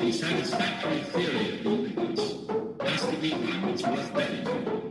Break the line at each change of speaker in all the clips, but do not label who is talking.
a satisfactory theory of movement has to be one which was benefited.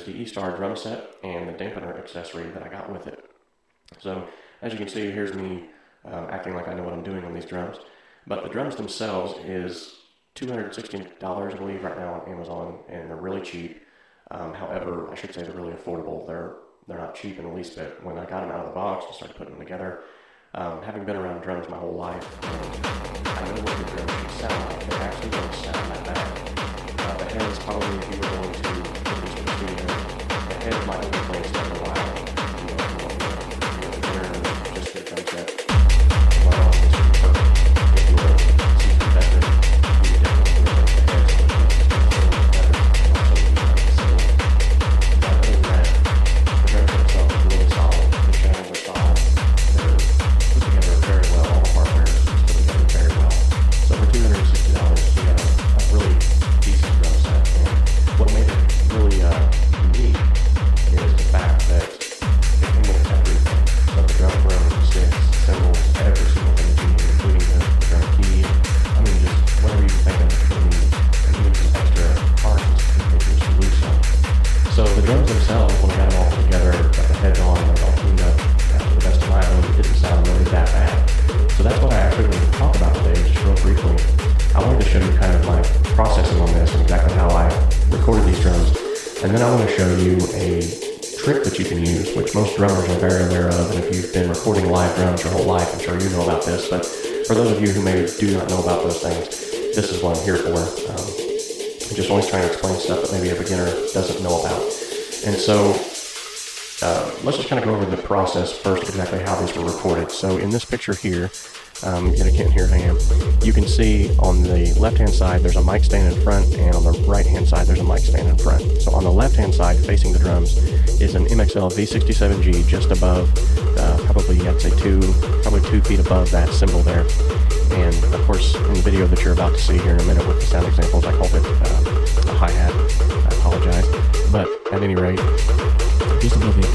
Is the Eastar drum set and the dampener accessory that I got with it. So as you can see, here's me um, acting like I know what I'm doing on these drums. But the drums themselves is $260, I believe, right now on Amazon, and they're really cheap. Um, however, I should say they're really affordable. They're they're not cheap in the least bit. When I got them out of the box and started putting them together, um, having been around drums my whole life, I know what the drums should sound like. They actually don't sound that bad. Uh, the heads probably, if you were going to head you can use, which most drummers are very aware of. And if you've been recording live drums your whole life, I'm sure you know about this. But for those of you who maybe do not know about those things, this is what I'm here for. Um, I'm just always trying to explain stuff that maybe a beginner doesn't know about. And so uh, let's just kind of go over the process first, exactly how these were recorded. So in this picture here, um, yet again, here I am. You can see on the left-hand side there's a mic stand in front, and on the right-hand side there's a mic stand in front. So on the left-hand side, facing the drums, is an MXL V67G just above, uh, probably I'd say two, probably two feet above that cymbal there. And of course, in the video that you're about to see here in a minute with the sound examples, I called it uh, a hi-hat. I apologize, but at any rate,
Just above it